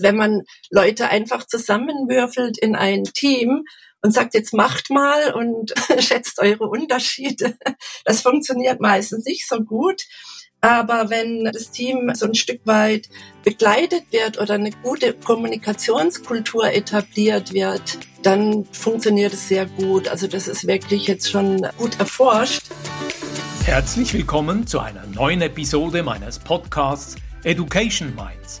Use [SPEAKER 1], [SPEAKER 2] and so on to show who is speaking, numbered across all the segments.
[SPEAKER 1] Wenn man Leute einfach zusammenwürfelt in ein Team und sagt, jetzt macht mal und schätzt eure Unterschiede, das funktioniert meistens nicht so gut. Aber wenn das Team so ein Stück weit begleitet wird oder eine gute Kommunikationskultur etabliert wird, dann funktioniert es sehr gut. Also das ist wirklich jetzt schon gut erforscht.
[SPEAKER 2] Herzlich willkommen zu einer neuen Episode meines Podcasts Education Minds,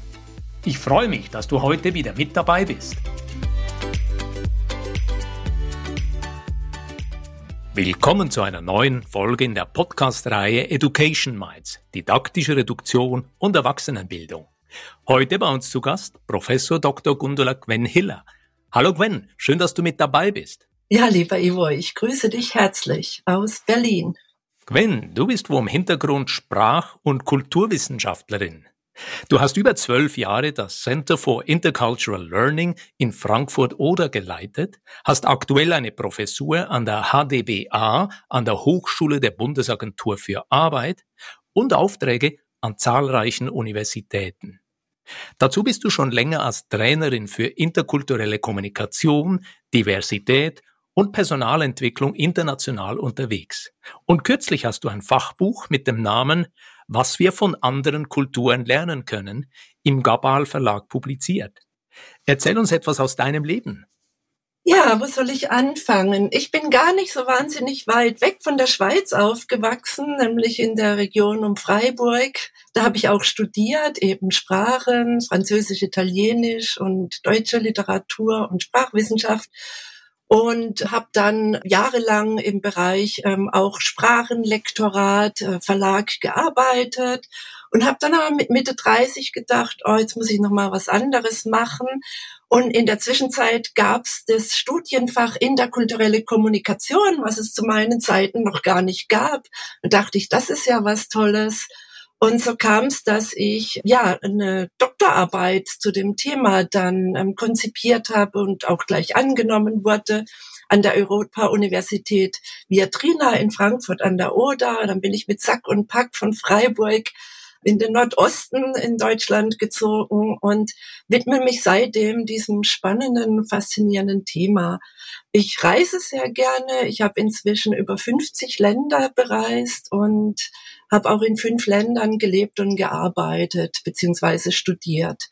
[SPEAKER 2] Ich freue mich, dass du heute wieder mit dabei bist. Willkommen zu einer neuen Folge in der Podcast-Reihe Education Minds, didaktische Reduktion und Erwachsenenbildung. Heute bei uns zu Gast Professor Dr. Gundula Gwen Hiller. Hallo Gwen, schön, dass du mit dabei bist.
[SPEAKER 1] Ja, lieber Ivo, ich grüße dich herzlich aus Berlin.
[SPEAKER 2] Gwen, du bist wo im Hintergrund Sprach- und Kulturwissenschaftlerin. Du hast über zwölf Jahre das Center for Intercultural Learning in Frankfurt-Oder geleitet, hast aktuell eine Professur an der HDBA, an der Hochschule der Bundesagentur für Arbeit und Aufträge an zahlreichen Universitäten. Dazu bist du schon länger als Trainerin für interkulturelle Kommunikation, Diversität und Personalentwicklung international unterwegs. Und kürzlich hast du ein Fachbuch mit dem Namen was wir von anderen Kulturen lernen können, im Gabal Verlag publiziert. Erzähl uns etwas aus deinem Leben.
[SPEAKER 1] Ja, wo soll ich anfangen? Ich bin gar nicht so wahnsinnig weit weg von der Schweiz aufgewachsen, nämlich in der Region um Freiburg. Da habe ich auch studiert, eben Sprachen, Französisch, Italienisch und deutsche Literatur und Sprachwissenschaft und habe dann jahrelang im Bereich ähm, auch Sprachenlektorat, äh, Verlag gearbeitet und habe dann aber mit Mitte 30 gedacht, oh, jetzt muss ich noch mal was anderes machen. Und in der Zwischenzeit gab es das Studienfach interkulturelle Kommunikation, was es zu meinen Zeiten noch gar nicht gab. Und dachte ich, das ist ja was Tolles. Und so kam es, dass ich ja eine Doktorarbeit zu dem Thema dann ähm, konzipiert habe und auch gleich angenommen wurde an der Europa-Universität Viatrina in Frankfurt an der Oder. Dann bin ich mit Sack und Pack von Freiburg in den Nordosten in Deutschland gezogen und widme mich seitdem diesem spannenden, faszinierenden Thema. Ich reise sehr gerne. Ich habe inzwischen über 50 Länder bereist und habe auch in fünf Ländern gelebt und gearbeitet beziehungsweise studiert.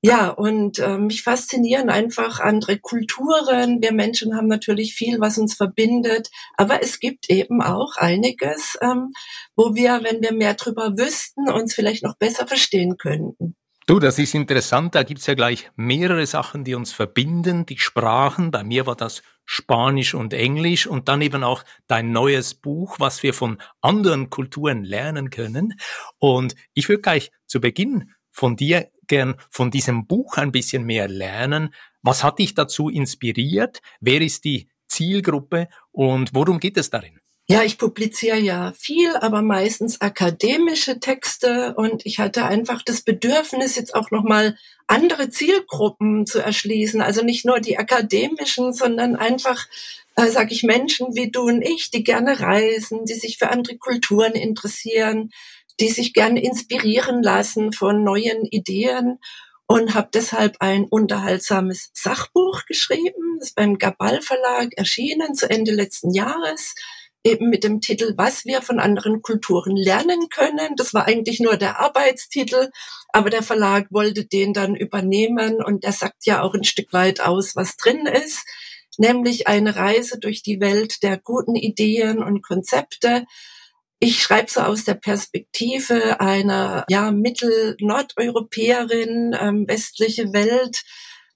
[SPEAKER 1] Ja, und äh, mich faszinieren einfach andere Kulturen. Wir Menschen haben natürlich viel, was uns verbindet, aber es gibt eben auch einiges, ähm, wo wir, wenn wir mehr drüber wüssten, uns vielleicht noch besser verstehen könnten.
[SPEAKER 2] Du, das ist interessant. Da gibt's ja gleich mehrere Sachen, die uns verbinden. Die Sprachen. Bei mir war das Spanisch und Englisch und dann eben auch dein neues Buch, was wir von anderen Kulturen lernen können. Und ich würde gleich zu Beginn von dir gern von diesem Buch ein bisschen mehr lernen. Was hat dich dazu inspiriert? Wer ist die Zielgruppe und worum geht es darin?
[SPEAKER 1] Ja, ich publiziere ja viel, aber meistens akademische Texte und ich hatte einfach das Bedürfnis, jetzt auch nochmal andere Zielgruppen zu erschließen. Also nicht nur die akademischen, sondern einfach, äh, sage ich, Menschen wie du und ich, die gerne reisen, die sich für andere Kulturen interessieren, die sich gerne inspirieren lassen von neuen Ideen und habe deshalb ein unterhaltsames Sachbuch geschrieben, das ist beim Gabal Verlag erschienen zu Ende letzten Jahres eben mit dem Titel Was wir von anderen Kulturen lernen können. Das war eigentlich nur der Arbeitstitel, aber der Verlag wollte den dann übernehmen und der sagt ja auch ein Stück weit aus, was drin ist, nämlich eine Reise durch die Welt der guten Ideen und Konzepte. Ich schreibe so aus der Perspektive einer ja Mittel-Nordeuropäerin, ähm, westliche Welt,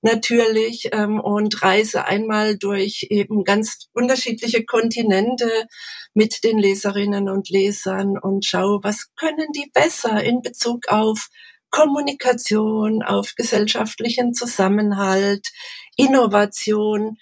[SPEAKER 1] natürlich ähm, und reise einmal durch eben ganz unterschiedliche Kontinente mit den Leserinnen und Lesern und schaue, was können die besser in Bezug auf Kommunikation, auf gesellschaftlichen Zusammenhalt, Innovation.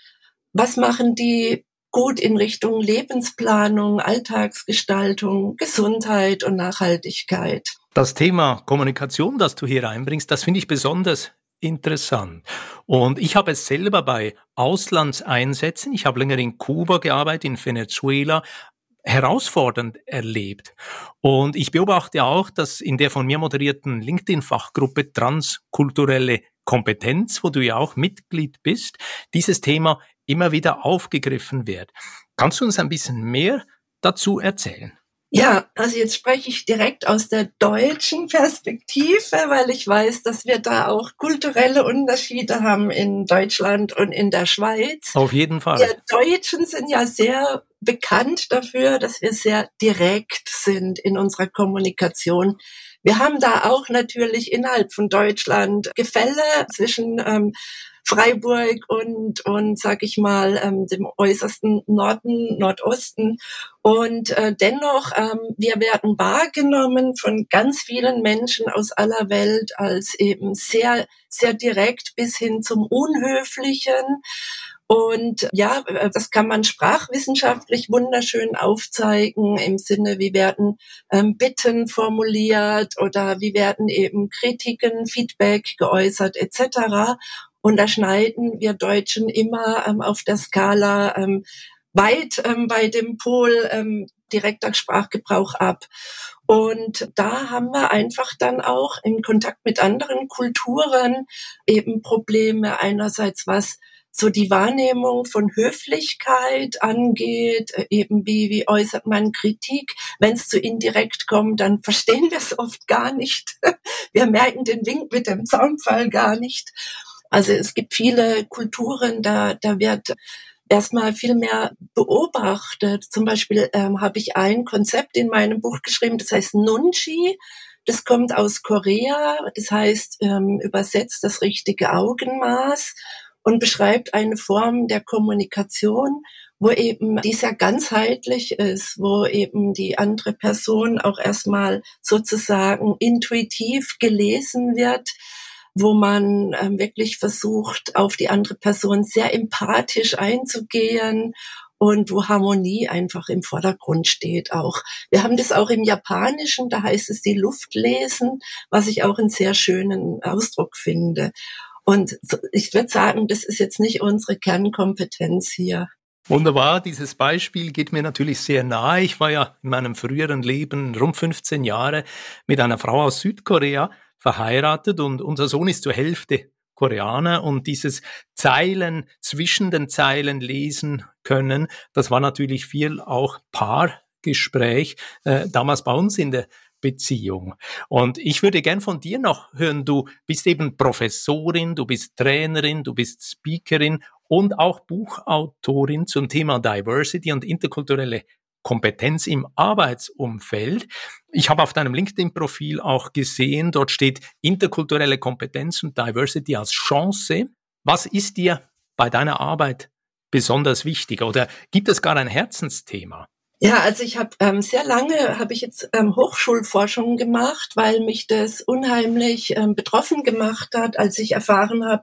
[SPEAKER 1] Was machen die gut in Richtung Lebensplanung, Alltagsgestaltung, Gesundheit und Nachhaltigkeit?
[SPEAKER 2] Das Thema Kommunikation, das du hier einbringst, das finde ich besonders interessant. Und ich habe es selber bei Auslandseinsätzen, ich habe länger in Kuba gearbeitet, in Venezuela, herausfordernd erlebt. Und ich beobachte auch, dass in der von mir moderierten LinkedIn-Fachgruppe Transkulturelle Kompetenz, wo du ja auch Mitglied bist, dieses Thema immer wieder aufgegriffen wird. Kannst du uns ein bisschen mehr dazu erzählen?
[SPEAKER 1] Ja, also jetzt spreche ich direkt aus der deutschen Perspektive, weil ich weiß, dass wir da auch kulturelle Unterschiede haben in Deutschland und in der Schweiz.
[SPEAKER 2] Auf jeden Fall.
[SPEAKER 1] Wir Deutschen sind ja sehr bekannt dafür, dass wir sehr direkt sind in unserer Kommunikation. Wir haben da auch natürlich innerhalb von Deutschland Gefälle zwischen ähm, Freiburg und, und sag ich mal, ähm, dem äußersten Norden, Nordosten. Und äh, dennoch, ähm, wir werden wahrgenommen von ganz vielen Menschen aus aller Welt als eben sehr, sehr direkt bis hin zum Unhöflichen. Und ja, das kann man sprachwissenschaftlich wunderschön aufzeigen im Sinne, wie werden ähm, Bitten formuliert oder wie werden eben Kritiken, Feedback geäußert etc. Und da schneiden wir Deutschen immer ähm, auf der Skala ähm, weit ähm, bei dem Pol ähm, direkter Sprachgebrauch ab. Und da haben wir einfach dann auch im Kontakt mit anderen Kulturen eben Probleme einerseits, was so die Wahrnehmung von Höflichkeit angeht, äh, eben wie, wie äußert man Kritik. Wenn es zu indirekt kommt, dann verstehen wir es oft gar nicht. Wir merken den Wink mit dem Zaunfall gar nicht. Also es gibt viele Kulturen, da, da wird erstmal viel mehr beobachtet. Zum Beispiel ähm, habe ich ein Konzept in meinem Buch geschrieben, das heißt Nunchi. Das kommt aus Korea, das heißt ähm, übersetzt das richtige Augenmaß und beschreibt eine Form der Kommunikation, wo eben die sehr ganzheitlich ist, wo eben die andere Person auch erstmal sozusagen intuitiv gelesen wird wo man ähm, wirklich versucht, auf die andere Person sehr empathisch einzugehen und wo Harmonie einfach im Vordergrund steht auch. Wir haben das auch im Japanischen, da heißt es die Luft lesen, was ich auch einen sehr schönen Ausdruck finde. Und ich würde sagen, das ist jetzt nicht unsere Kernkompetenz hier.
[SPEAKER 2] Wunderbar, dieses Beispiel geht mir natürlich sehr nahe. Ich war ja in meinem früheren Leben rund 15 Jahre mit einer Frau aus Südkorea verheiratet und unser Sohn ist zur Hälfte Koreaner und dieses Zeilen zwischen den Zeilen lesen können, das war natürlich viel auch Paargespräch, äh, damals bei uns in der Beziehung. Und ich würde gern von dir noch hören, du bist eben Professorin, du bist Trainerin, du bist Speakerin und auch Buchautorin zum Thema Diversity und interkulturelle Kompetenz im Arbeitsumfeld. Ich habe auf deinem LinkedIn-Profil auch gesehen, dort steht interkulturelle Kompetenz und Diversity als Chance. Was ist dir bei deiner Arbeit besonders wichtig oder gibt es gar ein Herzensthema?
[SPEAKER 1] Ja, also ich habe ähm, sehr lange habe ich jetzt ähm, Hochschulforschung gemacht, weil mich das unheimlich ähm, betroffen gemacht hat, als ich erfahren habe,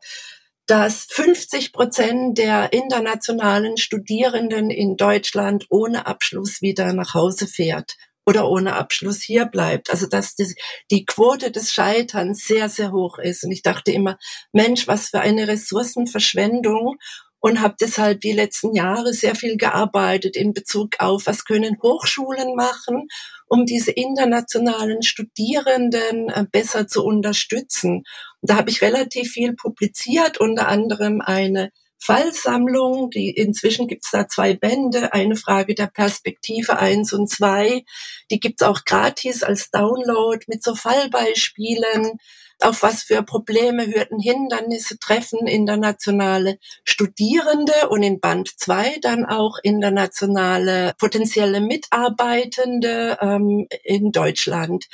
[SPEAKER 1] dass 50 Prozent der internationalen Studierenden in Deutschland ohne Abschluss wieder nach Hause fährt oder ohne Abschluss hier bleibt. Also dass die, die Quote des Scheiterns sehr, sehr hoch ist. Und ich dachte immer, Mensch, was für eine Ressourcenverschwendung und habe deshalb die letzten Jahre sehr viel gearbeitet in Bezug auf, was können Hochschulen machen, um diese internationalen Studierenden äh, besser zu unterstützen. Und da habe ich relativ viel publiziert, unter anderem eine Fallsammlung, die inzwischen gibt's da zwei Bände, eine Frage der Perspektive eins und zwei, die gibt's auch gratis als Download mit so Fallbeispielen auf was für Probleme, Hürden, Hindernisse treffen internationale Studierende und in Band 2 dann auch internationale potenzielle Mitarbeitende ähm, in Deutschland.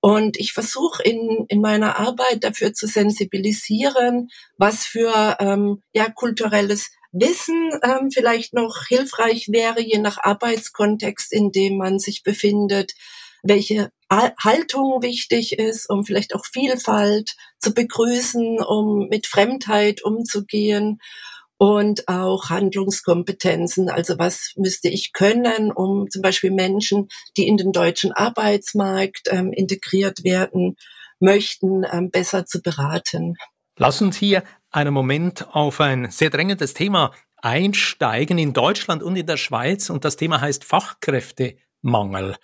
[SPEAKER 1] Und ich versuche in, in meiner Arbeit dafür zu sensibilisieren, was für ähm, ja, kulturelles Wissen ähm, vielleicht noch hilfreich wäre, je nach Arbeitskontext, in dem man sich befindet, welche Haltung wichtig ist, um vielleicht auch Vielfalt zu begrüßen, um mit Fremdheit umzugehen und auch Handlungskompetenzen. Also was müsste ich können, um zum Beispiel Menschen, die in den deutschen Arbeitsmarkt ähm, integriert werden möchten, ähm, besser zu beraten.
[SPEAKER 2] Lass uns hier einen Moment auf ein sehr drängendes Thema einsteigen in Deutschland und in der Schweiz und das Thema heißt Fachkräftemangel.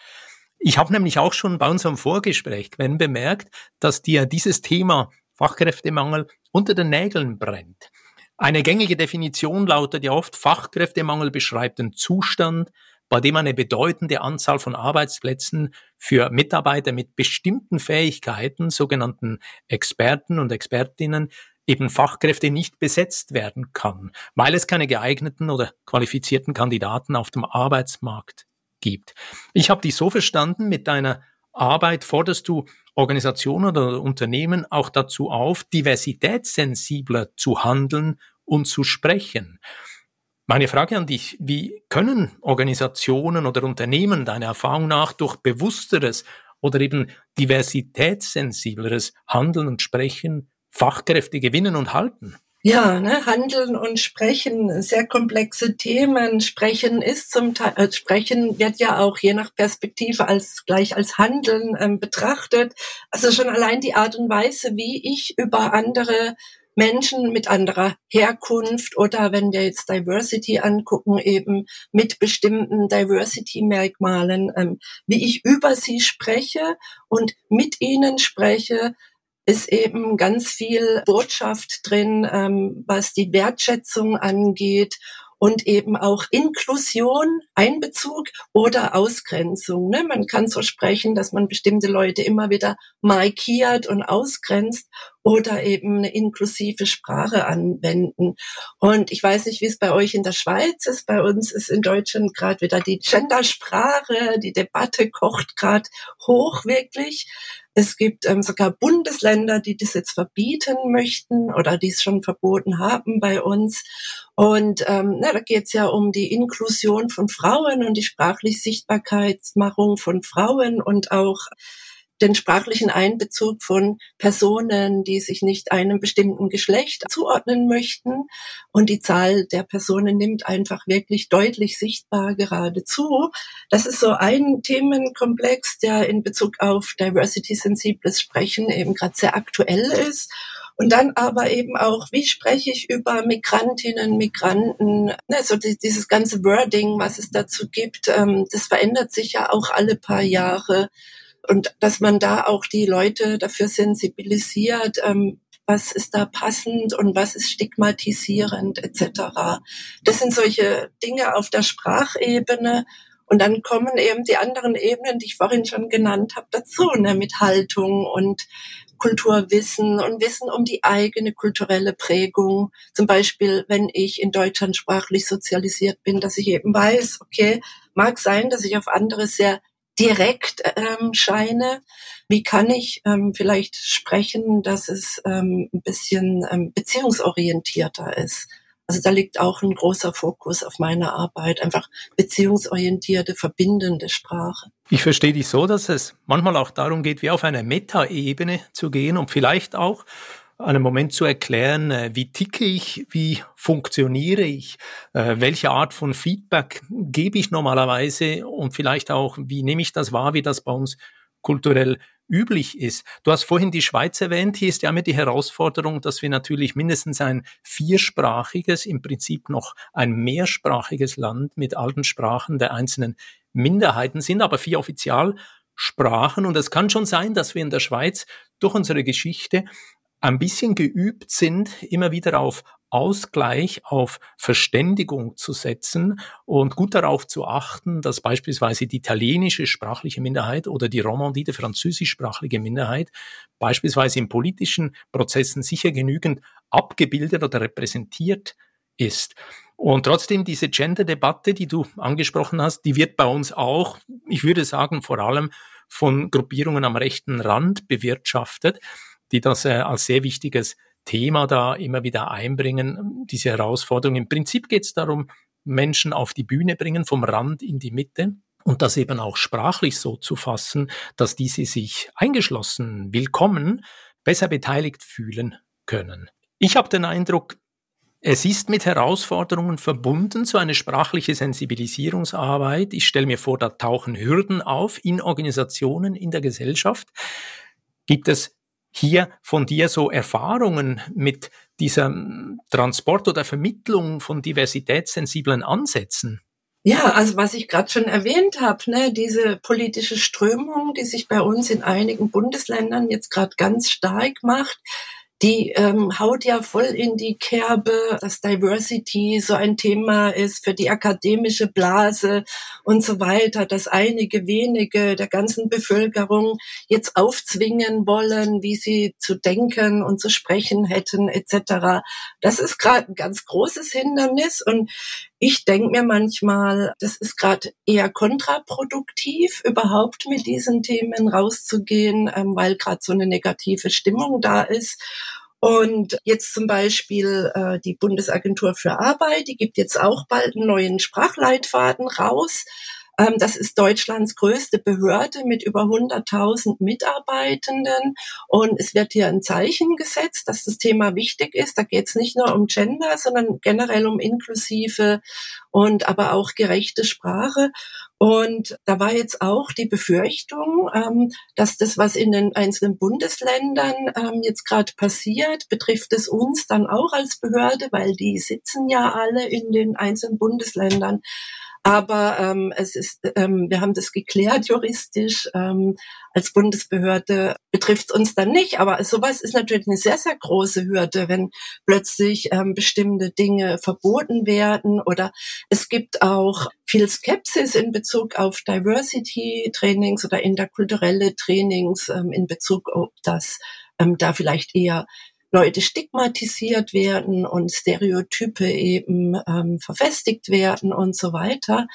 [SPEAKER 2] Ich habe nämlich auch schon bei unserem Vorgespräch wenn bemerkt, dass dir dieses Thema Fachkräftemangel unter den Nägeln brennt. Eine gängige Definition lautet ja oft, Fachkräftemangel beschreibt den Zustand, bei dem eine bedeutende Anzahl von Arbeitsplätzen für Mitarbeiter mit bestimmten Fähigkeiten, sogenannten Experten und Expertinnen, eben Fachkräfte nicht besetzt werden kann, weil es keine geeigneten oder qualifizierten Kandidaten auf dem Arbeitsmarkt gibt. Ich habe dich so verstanden, mit deiner Arbeit forderst du Organisationen oder Unternehmen auch dazu auf, diversitätssensibler zu handeln und zu sprechen. Meine Frage an dich, wie können Organisationen oder Unternehmen deiner Erfahrung nach durch bewussteres oder eben diversitätssensibleres Handeln und Sprechen Fachkräfte gewinnen und halten?
[SPEAKER 1] Ja, ne, Handeln und Sprechen, sehr komplexe Themen. Sprechen ist zum Teil, äh, Sprechen wird ja auch je nach Perspektive als gleich als Handeln ähm, betrachtet. Also schon allein die Art und Weise, wie ich über andere Menschen mit anderer Herkunft oder wenn wir jetzt Diversity angucken, eben mit bestimmten Diversity-Merkmalen, ähm, wie ich über sie spreche und mit ihnen spreche, ist eben ganz viel Botschaft drin, ähm, was die Wertschätzung angeht und eben auch Inklusion, Einbezug oder Ausgrenzung. Ne? Man kann so sprechen, dass man bestimmte Leute immer wieder markiert und ausgrenzt oder eben eine inklusive Sprache anwenden. Und ich weiß nicht, wie es bei euch in der Schweiz ist. Bei uns ist in Deutschland gerade wieder die Gendersprache, die Debatte kocht gerade hoch wirklich. Es gibt ähm, sogar Bundesländer, die das jetzt verbieten möchten oder die es schon verboten haben bei uns. Und ähm, na, da geht es ja um die Inklusion von Frauen und die sprachliche Sichtbarkeitsmachung von Frauen und auch den sprachlichen Einbezug von Personen, die sich nicht einem bestimmten Geschlecht zuordnen möchten. Und die Zahl der Personen nimmt einfach wirklich deutlich sichtbar gerade zu. Das ist so ein Themenkomplex, der in Bezug auf diversity-sensibles Sprechen eben gerade sehr aktuell ist. Und dann aber eben auch, wie spreche ich über Migrantinnen, Migranten, also dieses ganze Wording, was es dazu gibt, ähm, das verändert sich ja auch alle paar Jahre und dass man da auch die Leute dafür sensibilisiert, ähm, was ist da passend und was ist stigmatisierend etc. Das sind solche Dinge auf der Sprachebene. Und dann kommen eben die anderen Ebenen, die ich vorhin schon genannt habe, dazu, ne, mit Haltung und Kulturwissen und Wissen um die eigene kulturelle Prägung. Zum Beispiel, wenn ich in Deutschland sprachlich sozialisiert bin, dass ich eben weiß, okay, mag sein, dass ich auf andere sehr direkt ähm, scheine. Wie kann ich ähm, vielleicht sprechen, dass es ähm, ein bisschen ähm, beziehungsorientierter ist? Also da liegt auch ein großer Fokus auf meiner Arbeit, einfach beziehungsorientierte, verbindende Sprache.
[SPEAKER 2] Ich verstehe dich so, dass es manchmal auch darum geht, wie auf eine Metaebene zu gehen und vielleicht auch einen Moment zu erklären, äh, wie ticke ich, wie funktioniere ich, äh, welche Art von Feedback gebe ich normalerweise und vielleicht auch, wie nehme ich das wahr, wie das bei uns kulturell üblich ist. Du hast vorhin die Schweiz erwähnt. Hier ist ja immer die Herausforderung, dass wir natürlich mindestens ein viersprachiges, im Prinzip noch ein mehrsprachiges Land mit alten Sprachen der einzelnen Minderheiten sind, aber vier Offizialsprachen. Und es kann schon sein, dass wir in der Schweiz durch unsere Geschichte ein bisschen geübt sind, immer wieder auf Ausgleich, auf Verständigung zu setzen und gut darauf zu achten, dass beispielsweise die italienische sprachliche Minderheit oder die Romandie, die französischsprachige Minderheit, beispielsweise in politischen Prozessen sicher genügend abgebildet oder repräsentiert ist. Und trotzdem diese Gender-Debatte, die du angesprochen hast, die wird bei uns auch, ich würde sagen, vor allem von Gruppierungen am rechten Rand bewirtschaftet die das äh, als sehr wichtiges Thema da immer wieder einbringen, diese Herausforderung. Im Prinzip geht es darum, Menschen auf die Bühne bringen, vom Rand in die Mitte. und das eben auch sprachlich so zu fassen, dass diese sich eingeschlossen, willkommen, besser beteiligt fühlen können. Ich habe den Eindruck, es ist mit Herausforderungen verbunden, so eine sprachliche Sensibilisierungsarbeit. Ich stelle mir vor, da tauchen Hürden auf in Organisationen, in der Gesellschaft. Gibt es hier von dir so Erfahrungen mit dieser Transport oder Vermittlung von diversitätssensiblen Ansätzen?
[SPEAKER 1] Ja, also was ich gerade schon erwähnt habe, ne, diese politische Strömung, die sich bei uns in einigen Bundesländern jetzt gerade ganz stark macht, die ähm, haut ja voll in die Kerbe, dass Diversity so ein Thema ist für die akademische Blase und so weiter, dass einige wenige der ganzen Bevölkerung jetzt aufzwingen wollen, wie sie zu denken und zu sprechen hätten etc. Das ist gerade ein ganz großes Hindernis und ich denke mir manchmal, das ist gerade eher kontraproduktiv, überhaupt mit diesen Themen rauszugehen, ähm, weil gerade so eine negative Stimmung da ist. Und jetzt zum Beispiel äh, die Bundesagentur für Arbeit, die gibt jetzt auch bald einen neuen Sprachleitfaden raus. Ähm, das ist Deutschlands größte Behörde mit über 100.000 Mitarbeitenden. Und es wird hier ein Zeichen gesetzt, dass das Thema wichtig ist. Da geht es nicht nur um Gender, sondern generell um inklusive und aber auch gerechte Sprache. Und da war jetzt auch die Befürchtung, ähm, dass das, was in den einzelnen Bundesländern ähm, jetzt gerade passiert, betrifft es uns dann auch als Behörde, weil die sitzen ja alle in den einzelnen Bundesländern. Aber ähm, es ist, ähm, wir haben das geklärt juristisch. Ähm, als Bundesbehörde betrifft es uns dann nicht. Aber sowas ist natürlich eine sehr, sehr große Hürde, wenn plötzlich ähm, bestimmte Dinge verboten werden. Oder es gibt auch viel Skepsis in Bezug auf Diversity-Trainings oder interkulturelle Trainings ähm, in Bezug auf das ähm, da vielleicht eher Leute stigmatisiert werden und Stereotype eben ähm, verfestigt werden und so weiter.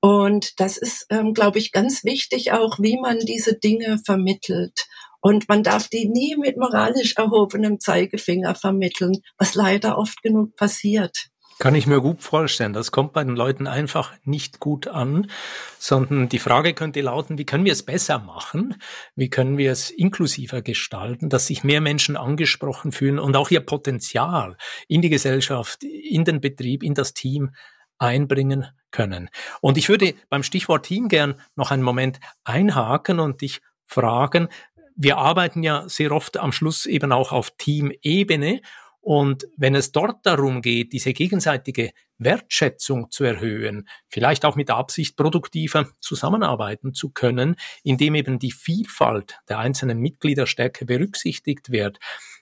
[SPEAKER 1] Und das ist, ähm, glaube ich, ganz wichtig auch, wie man diese Dinge vermittelt. Und man darf die nie mit moralisch erhobenem Zeigefinger vermitteln, was leider oft genug passiert.
[SPEAKER 2] Kann ich mir gut vorstellen. Das kommt bei den Leuten einfach nicht gut an, sondern die Frage könnte lauten, wie können wir es besser machen? Wie können wir es inklusiver gestalten, dass sich mehr Menschen angesprochen fühlen und auch ihr Potenzial in die Gesellschaft, in den Betrieb, in das Team einbringen können. Und ich würde beim Stichwort Team gern noch einen Moment einhaken und dich fragen, wir arbeiten ja sehr oft am Schluss eben auch auf Teamebene und wenn es dort darum geht, diese gegenseitige Wertschätzung zu erhöhen, vielleicht auch mit der Absicht, produktiver zusammenarbeiten zu können, indem eben die Vielfalt der einzelnen Mitglieder stärker berücksichtigt wird,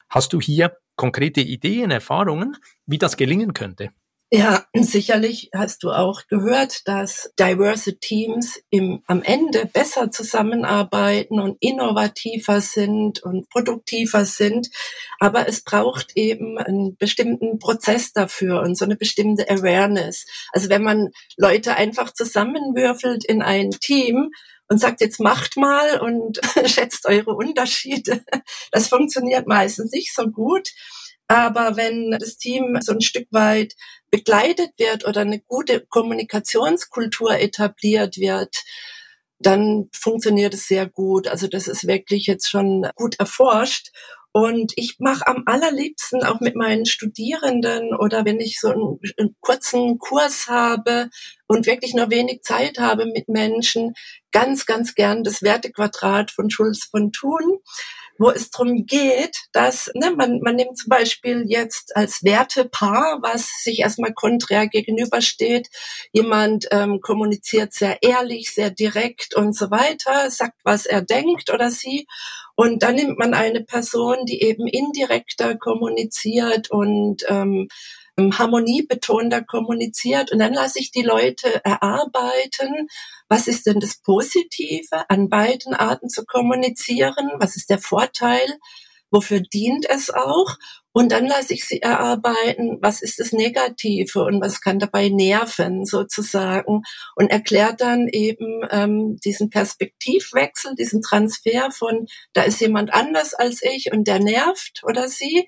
[SPEAKER 2] hast du hier konkrete Ideen, Erfahrungen, wie das gelingen könnte?
[SPEAKER 1] Ja, sicherlich hast du auch gehört, dass diverse Teams im, am Ende besser zusammenarbeiten und innovativer sind und produktiver sind. Aber es braucht eben einen bestimmten Prozess dafür und so eine bestimmte Awareness. Also wenn man Leute einfach zusammenwürfelt in ein Team, und sagt, jetzt macht mal und schätzt eure Unterschiede. Das funktioniert meistens nicht so gut. Aber wenn das Team so ein Stück weit begleitet wird oder eine gute Kommunikationskultur etabliert wird, dann funktioniert es sehr gut. Also das ist wirklich jetzt schon gut erforscht. Und ich mache am allerliebsten auch mit meinen Studierenden oder wenn ich so einen, einen, kurzen Kurs habe und wirklich nur wenig Zeit habe mit Menschen, ganz, ganz gern das Wertequadrat von Schulz von Thun wo es darum geht, dass ne, man, man nimmt zum Beispiel jetzt als Wertepaar, was sich erstmal konträr gegenübersteht, jemand ähm, kommuniziert sehr ehrlich, sehr direkt und so weiter, sagt, was er denkt oder sie. Und dann nimmt man eine Person, die eben indirekter kommuniziert und ähm, harmoniebetonter kommuniziert. Und dann lasse ich die Leute erarbeiten, was ist denn das Positive an beiden Arten zu kommunizieren? Was ist der Vorteil? Wofür dient es auch? Und dann lasse ich sie erarbeiten, was ist das Negative und was kann dabei nerven sozusagen und erklärt dann eben ähm, diesen Perspektivwechsel, diesen Transfer von, da ist jemand anders als ich und der nervt oder sie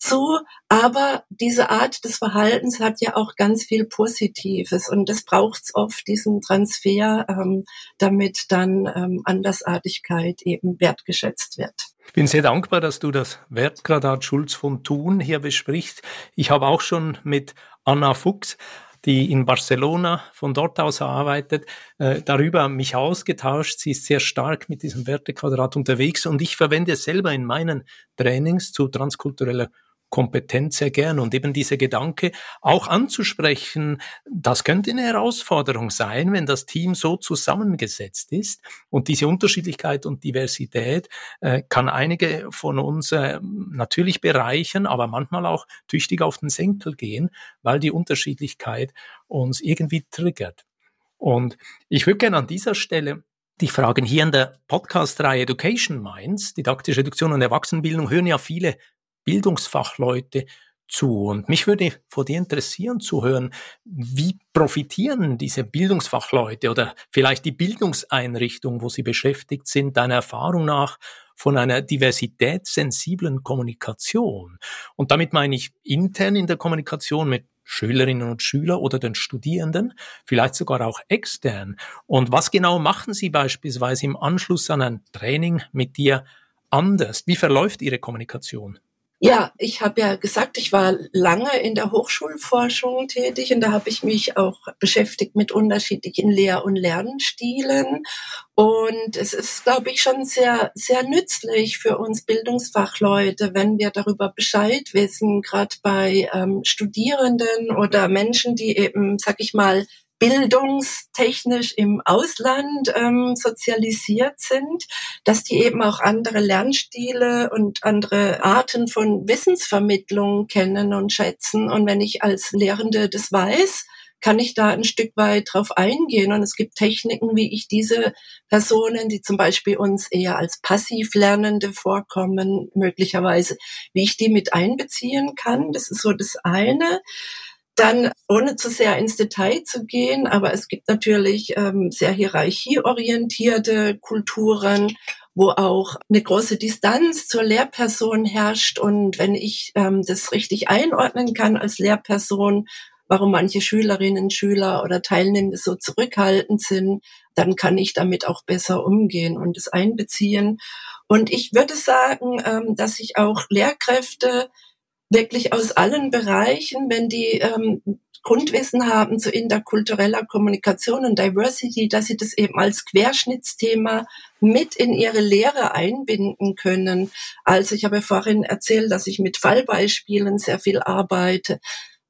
[SPEAKER 1] zu, aber diese Art des Verhaltens hat ja auch ganz viel Positives und das braucht es oft, diesen Transfer, ähm, damit dann ähm, Andersartigkeit eben wertgeschätzt wird.
[SPEAKER 2] Ich bin sehr dankbar, dass du das Wertgradat Schulz von Thun hier besprichst. Ich habe auch schon mit Anna Fuchs die in Barcelona von dort aus arbeitet, äh, darüber mich ausgetauscht. Sie ist sehr stark mit diesem Wertequadrat unterwegs und ich verwende es selber in meinen Trainings zu transkultureller Kompetenz sehr gern und eben diese Gedanke auch anzusprechen, das könnte eine Herausforderung sein, wenn das Team so zusammengesetzt ist und diese Unterschiedlichkeit und Diversität äh, kann einige von uns äh, natürlich bereichern, aber manchmal auch tüchtig auf den Senkel gehen, weil die Unterschiedlichkeit uns irgendwie triggert. Und ich würde gerne an dieser Stelle die fragen. Hier in der Podcast-Reihe Education Minds, didaktische Reduktion und Erwachsenenbildung, hören ja viele Bildungsfachleute zu. Und mich würde vor dir interessieren zu hören, wie profitieren diese Bildungsfachleute oder vielleicht die Bildungseinrichtung, wo sie beschäftigt sind, deiner Erfahrung nach von einer diversitätssensiblen Kommunikation. Und damit meine ich intern in der Kommunikation mit Schülerinnen und Schülern oder den Studierenden, vielleicht sogar auch extern. Und was genau machen Sie beispielsweise im Anschluss an ein Training mit dir anders? Wie verläuft Ihre Kommunikation?
[SPEAKER 1] Ja, ich habe ja gesagt, ich war lange in der Hochschulforschung tätig und da habe ich mich auch beschäftigt mit unterschiedlichen Lehr- und Lernstilen. Und es ist, glaube ich, schon sehr, sehr nützlich für uns Bildungsfachleute, wenn wir darüber Bescheid wissen, gerade bei ähm, Studierenden oder Menschen, die eben, sag ich mal, bildungstechnisch im Ausland ähm, sozialisiert sind, dass die eben auch andere Lernstile und andere Arten von Wissensvermittlung kennen und schätzen. Und wenn ich als Lehrende das weiß, kann ich da ein Stück weit drauf eingehen. Und es gibt Techniken, wie ich diese Personen, die zum Beispiel uns eher als Passivlernende vorkommen, möglicherweise, wie ich die mit einbeziehen kann. Das ist so das eine. Dann, ohne zu sehr ins Detail zu gehen, aber es gibt natürlich ähm, sehr hierarchieorientierte Kulturen, wo auch eine große Distanz zur Lehrperson herrscht. Und wenn ich ähm, das richtig einordnen kann als Lehrperson, warum manche Schülerinnen, Schüler oder Teilnehmer so zurückhaltend sind, dann kann ich damit auch besser umgehen und es einbeziehen. Und ich würde sagen, ähm, dass sich auch Lehrkräfte wirklich aus allen Bereichen, wenn die ähm, Grundwissen haben zu interkultureller Kommunikation und Diversity, dass sie das eben als Querschnittsthema mit in ihre Lehre einbinden können. Also ich habe vorhin erzählt, dass ich mit Fallbeispielen sehr viel arbeite.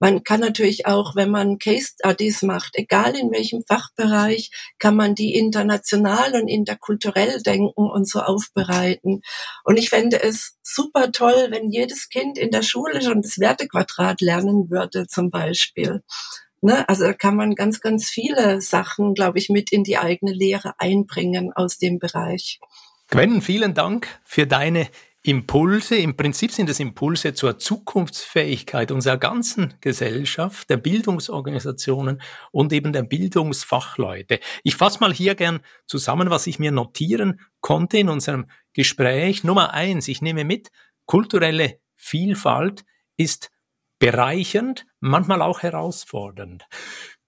[SPEAKER 1] Man kann natürlich auch, wenn man Case Studies macht, egal in welchem Fachbereich, kann man die international und interkulturell denken und so aufbereiten. Und ich fände es super toll, wenn jedes Kind in der Schule schon das Wertequadrat lernen würde, zum Beispiel. Ne? Also da kann man ganz, ganz viele Sachen, glaube ich, mit in die eigene Lehre einbringen aus dem Bereich.
[SPEAKER 2] Gwen, vielen Dank für deine Impulse, im Prinzip sind es Impulse zur Zukunftsfähigkeit unserer ganzen Gesellschaft, der Bildungsorganisationen und eben der Bildungsfachleute. Ich fasse mal hier gern zusammen, was ich mir notieren konnte in unserem Gespräch. Nummer eins, ich nehme mit, kulturelle Vielfalt ist bereichernd, manchmal auch herausfordernd.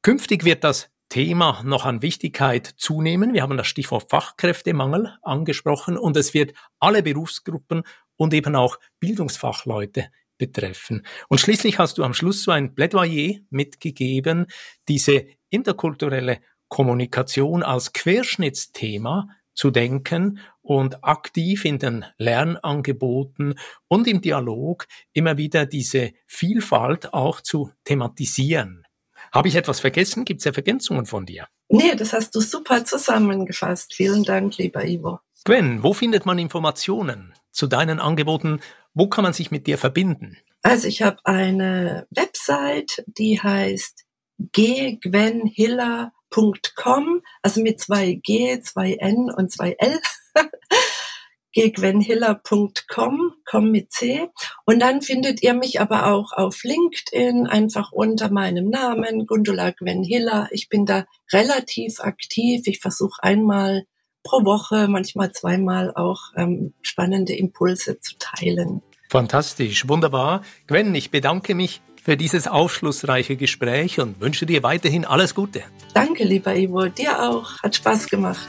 [SPEAKER 2] Künftig wird das Thema noch an Wichtigkeit zunehmen. Wir haben das Stichwort Fachkräftemangel angesprochen und es wird alle Berufsgruppen und eben auch Bildungsfachleute betreffen. Und schließlich hast du am Schluss so ein Plädoyer mitgegeben, diese interkulturelle Kommunikation als Querschnittsthema zu denken und aktiv in den Lernangeboten und im Dialog immer wieder diese Vielfalt auch zu thematisieren. Habe ich etwas vergessen? Gibt es Ergänzungen von dir?
[SPEAKER 1] Nee, das hast du super zusammengefasst. Vielen Dank, lieber Ivo.
[SPEAKER 2] Gwen, wo findet man Informationen zu deinen Angeboten? Wo kann man sich mit dir verbinden?
[SPEAKER 1] Also ich habe eine Website, die heißt ggwenhiller.com, also mit zwei G, zwei N und zwei L. gegwenhiller.com, komm mit C. Und dann findet ihr mich aber auch auf LinkedIn, einfach unter meinem Namen, Gundula Gwen Hiller. Ich bin da relativ aktiv. Ich versuche einmal pro Woche, manchmal zweimal auch ähm, spannende Impulse zu teilen.
[SPEAKER 2] Fantastisch, wunderbar. Gwen, ich bedanke mich für dieses aufschlussreiche Gespräch und wünsche dir weiterhin alles Gute.
[SPEAKER 1] Danke, lieber Ivo, dir auch. Hat Spaß gemacht.